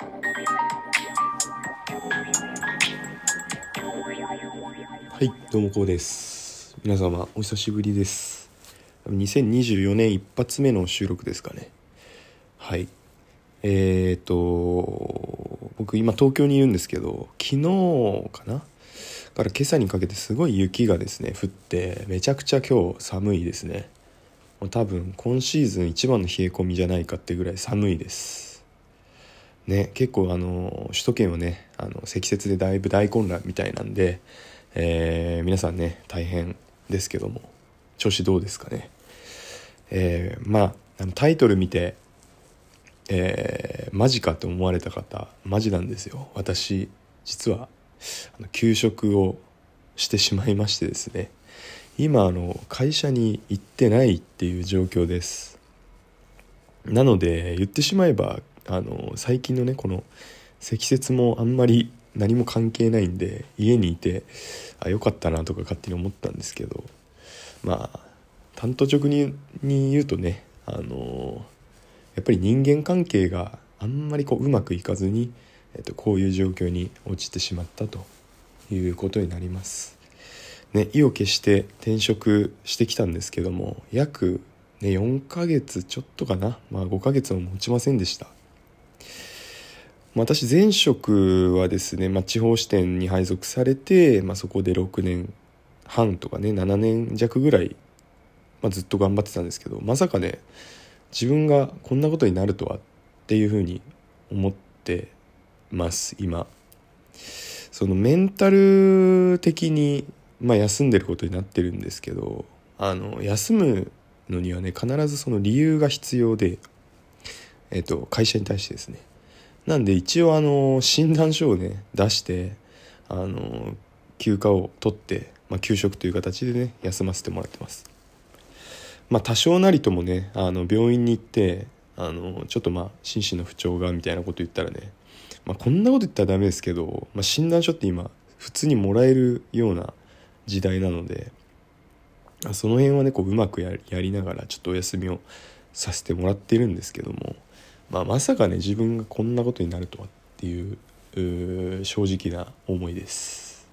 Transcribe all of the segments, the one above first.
はいどうもこうです。皆様お久しぶりです。2024年一発目の収録ですかね。はい。えーと僕今東京にいるんですけど昨日かな？から今朝にかけてすごい雪がですね降ってめちゃくちゃ今日寒いですね。多分今シーズン一番の冷え込みじゃないかってぐらい寒いです。ね結構あの首都圏はねあの積雪でだいぶ大混乱みたいなんでえー、皆さんね大変ですけども調子どうですかね。えー、まああのタイトル見てえー、マジかと思われた方マジなんですよ。私実はあの休職をしてしまいましてですね。今あの会社に行ってないっていう状況です。なので言ってしまえばあの最近のねこの積雪もあんまり何も関係ないんで家にいてあよかったなとか勝手に思ったんですけどまあ単刀直入に言うとねあのやっぱり人間関係があんまりこううまくいかずに、えっと、こういう状況に陥ってしまったということになります。ね、意を決して転職してきたんですけども約、ね、4ヶ月ちょっとかな、まあ、5ヶ月も持ちませんでした。私前職はですね、まあ、地方支店に配属されて、まあ、そこで6年半とかね7年弱ぐらい、まあ、ずっと頑張ってたんですけどまさかね自分がこんなことになるとはっていうふうに思ってます今。そのメンタル的に、まあ、休んでることになってるんですけどあの休むのにはね必ずその理由が必要で、えっと、会社に対してですね。なんで一応あの診断書をね出してあの休暇を取って、まあ、休職という形でね休ませてもらってます。まあ多少なりともねあの病院に行ってあのちょっとまあ心身の不調がみたいなこと言ったらね、まあ、こんなこと言ったらダメですけど、まあ、診断書って今普通にもらえるような時代なのでその辺はねこううまくやりながらちょっとお休みをさせてもらってるんですけども。まあ、まさかね自分がこんなことになるとはっていう正直な思いです。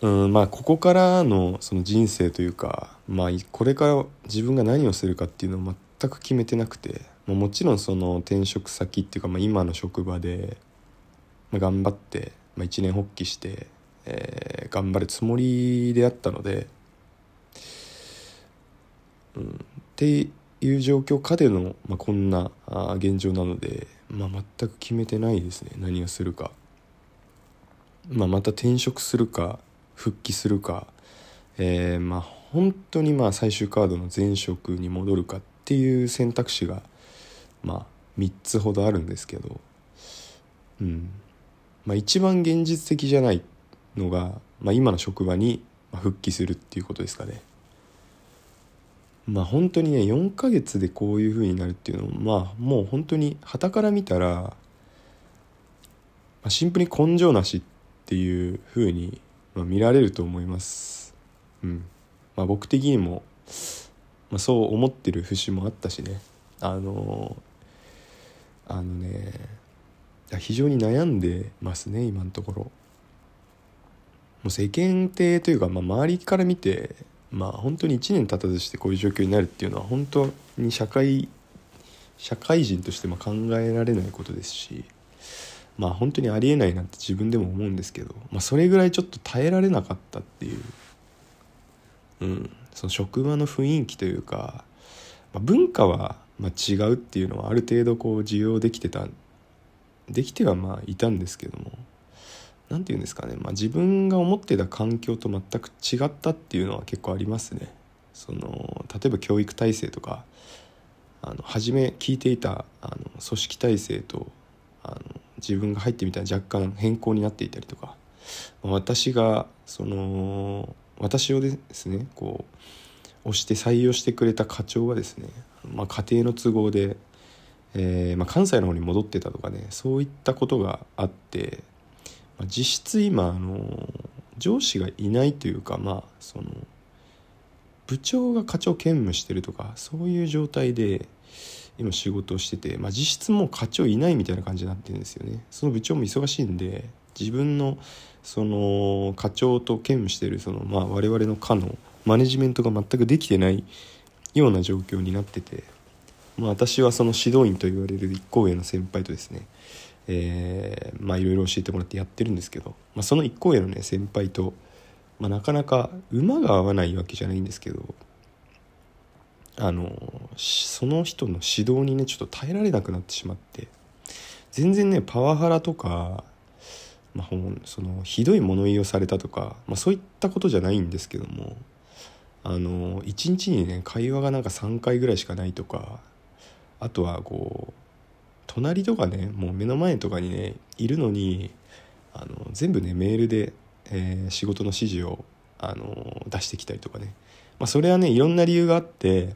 うんまあここからのその人生というか、まあ、これから自分が何をするかっていうのを全く決めてなくて、まあ、もちろんその転職先っていうか、まあ、今の職場で、まあ、頑張って、まあ、一年発起して、えー、頑張るつもりであったので、うん、っていう状況下での、まあ、こんな現状なので、まあ、全く決めてないですね。何をするか、まあ、また転職するか復帰するか、えー、まあ本当にまあ最終カードの前職に戻るかっていう選択肢がまあ3つほどあるんですけど。うん。まあ一番現実的じゃないのが、まあ、今の職場に復帰するっていうことですかね。まあ本当にね4ヶ月でこういう風になるっていうのもまあもう本当に旗から見たら、まあ、シンプルに根性なしっていう風に、まあ、見られると思います。うんまあ、僕的にも、まあ、そう思ってる節もあったしねあのあのね非常に悩んでますね今のところ。もう世間体というか、まあ、周りから見てまあ本当に1年経たずしてこういう状況になるっていうのは本当に社会社会人としても考えられないことですしまあ本当にありえないなって自分でも思うんですけど、まあ、それぐらいちょっと耐えられなかったっていう、うん、その職場の雰囲気というか、まあ、文化はま違うっていうのはある程度こう需要できてたできてはまあいたんですけども何て言うんですかね、まあ、自分が思ってた環境と全く違ったっていうのは結構ありますね。その例えば教育体制とかあの初め聞いていたあの組織体制とあの自分が入ってみたら若干変更になっていたりとか、まあ、私がその私をですねこう押して採用してくれた課長がですね、まあ、家庭の都合で、えーまあ、関西の方に戻ってたとかねそういったことがあって実質今あの上司がいないというかまあその部長が課長兼務してるとかそういう状態で今仕事をしてて、まあ、実質もう課長いないみたいな感じになってるんですよね。その部長も忙しいんで自分のその課長と兼務してるその、まあ、我々の課のマネジメントが全くできてないような状況になってて、まあ、私はその指導員と言われる一行上の先輩とですねえー、まあいろいろ教えてもらってやってるんですけど、まあ、その一行上のね先輩と、まあ、なかなか馬が合わないわけじゃないんですけどあのその人の指導にねちょっと耐えられなくなってしまって全然ねパワハラとか、まあ、そのひどい物言いをされたとか、まあ、そういったことじゃないんですけどもあの1日にね会話がなんか3回ぐらいしかないとかあとはこう隣とかねもう目の前とかにねいるのにあの全部ねメールで、えー、仕事の指示をあの出してきたりとかね、まあ、それはねいろんな理由があって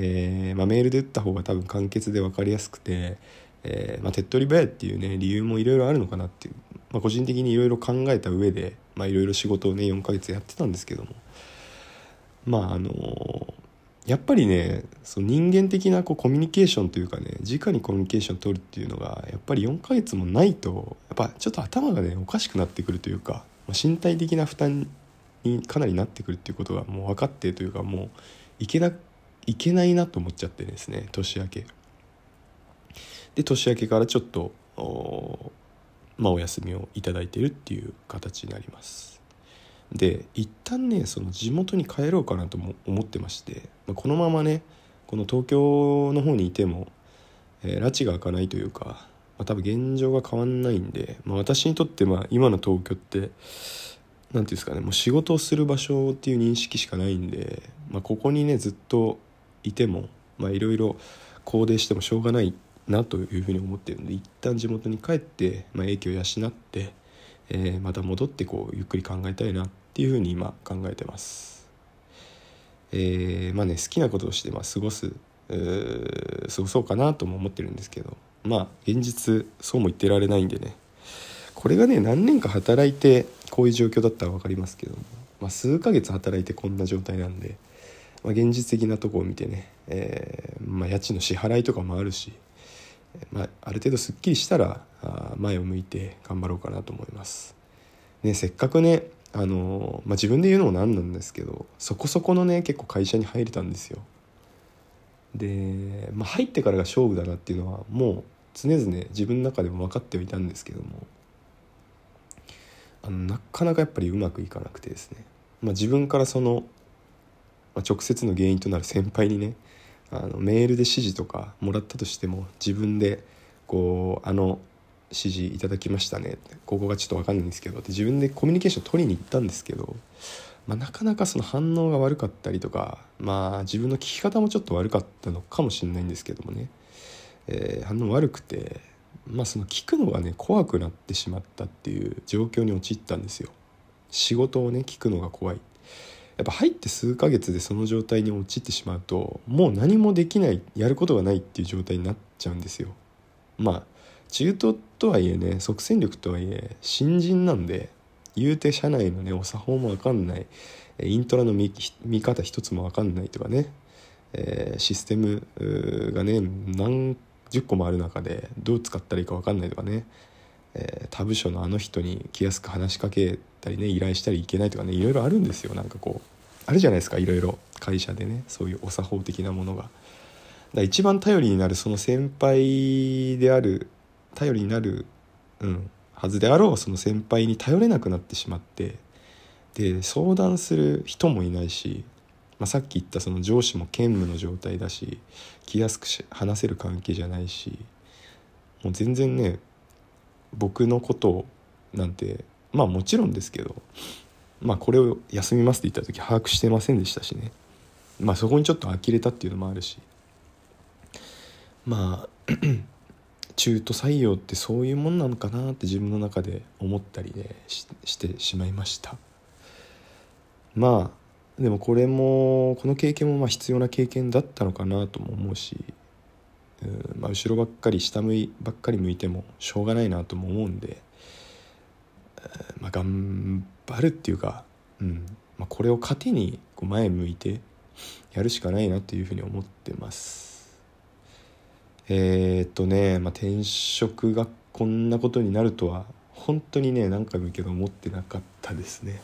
えー、まあ、メールで打った方が多分簡潔で分かりやすくて、えー、まあ、手っ取り早いっていうね理由もいろいろあるのかなっていう、ま、個人的にいろいろ考えた上でいろいろ仕事をね4ヶ月やってたんですけども。まああの、やっぱりねその人間的なこうコミュニケーションというかね直にコミュニケーションを取るっていうのがやっぱり4ヶ月もないとやっぱちょっと頭がねおかしくなってくるというか、身体的な負担にかなりなってくるっていうことがもう分かってというかもういけないけないなと思っちゃってですね年明け。で年明けからちょっとお,、まあ、お休みを頂いてるっていう形になります。で一旦ねその地元に帰ろうかなとも思ってまして、まあ、このままねこの東京の方にいても、えー、拉致が開かないというか、まあ、多分現状が変わんないんで、まあ、私にとってまあ今の東京って何て言うんですかねもう仕事をする場所っていう認識しかないんで、まあ、ここにねずっといてもいろいろコーデしてもしょうがないなというふうに思ってるので一旦地元に帰って、まあ、影響を養って、えー、また戻ってこうゆっくり考えたいなっていうふうに今考えてます。えー、まあね好きなことをしてまあ過ごす過ごそうかなとも思ってるんですけどまあ現実そうも言ってられないんでねこれがね何年か働いてこういう状況だったら分かりますけども、まあ、数ヶ月働いてこんな状態なんでまあ、現実的なとこを見てね、えー、まあ、家賃の支払いとかもあるし、まあ、ある程度すっきりしたら前を向いて頑張ろうかなと思います。ね、せっかくねあのまあ、自分で言うのもなんなんですけどそこそこのね結構会社に入れたんですよ。で、まあ、入ってからが勝負だなっていうのはもう常々自分の中でも分かってはいたんですけどもあのなかなかやっぱりうまくいかなくてですね、まあ、自分からそのまあ、直接の原因となる先輩にねあのメールで指示とかもらったとしても自分でこうあの指示いただきましたねってここがちょっと分かんないんですけどって自分でコミュニケーション取りに行ったんですけど、まあ、なかなかその反応が悪かったりとかまあ自分の聞き方もちょっと悪かったのかもしれないんですけどもね、えー、反応悪くてまあその聞くのがね怖くなってしまったっていう状況に陥ったんですよ。仕事をね聞くのが怖い。やっぱ入って数ヶ月でその状態に陥ってしまうともう何もできないやることがないっていう状態になっちゃうんですよ。まあ中途とはいえね即戦力とはいえ新人なんで言うて社内のねお作法も分かんない。イントラの見方一つも分かんないとかね、えー、システムがね何十個もある中でどう使ったらいいか分かんないとかね、えー、他部署のあの人に気安く話しかけたりね依頼したりいけないとかねいろいろあるんですよなんかこうあるじゃないですかいろいろ会社でねそういうお作法的なものが。だ一番頼りになるその先輩である頼りになる、うん、はずであろうその先輩に頼れなくなってしまってで相談する人もいないし、まあ、さっき言ったその上司も兼務の状態だし気安く話せる関係じゃないしもう全然ね僕のことなんてまあもちろんですけどまあこれを休みますって言った時把握してませんでしたしね。まあそこにちょっと呆れたっていうのもあるし。まあ 中途採用ってそういうもんなのかなって自分の中で思ったりねしてしまいました。まあでもこれもこの経験もまあ必要な経験だったのかなとも思うし。うん、まあ、後ろばっかり下向いばっかり向いてもしょうがないなとも思うんでまあ、頑張るっていうか、うんまあ、これを糧にこう前向いてやるしかないなというふうに思ってます。えー、っとね、まあ、転職がこんなことになるとは本当にね何回も言うけど思ってなかったですね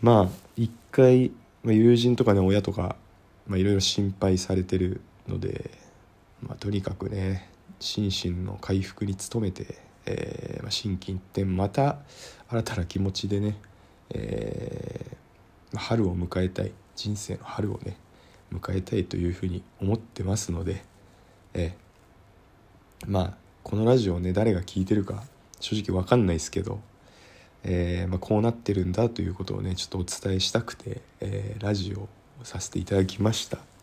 まあ一回、まあ、友人とかね親とかいろいろ心配されてるので、まあ、とにかくね心身の回復に努めて、えーまあ、心機一転また新たな気持ちでね、えー、春を迎えたい人生の春をね迎えたいというふうに思ってますので、えー、まあこのラジオをね誰が聞いてるか正直わかんないですけど、えー、まあ、こうなってるんだということをねちょっとお伝えしたくて、えー、ラジオをさせていただきました。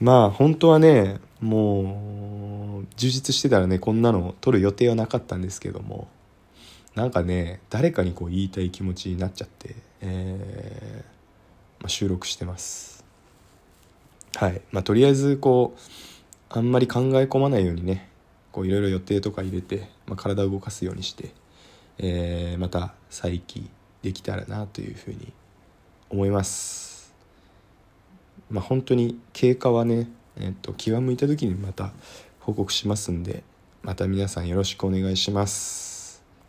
まあ本当はねもう充実してたらねこんなの撮る予定はなかったんですけどもなんかね誰かにこう言いたい気持ちになっちゃって、えー、まあ、収録してます。はい。まあとりあえずこうあんまり考え込まないようにねこういろいろ予定とか入れて、まあ、体を動かすようにして、えー、また再起できたらなというふうに思います。まあ本当に経過はね、えー、と気が向いた時にまた報告しますんでまた皆さんよろしくお願いします。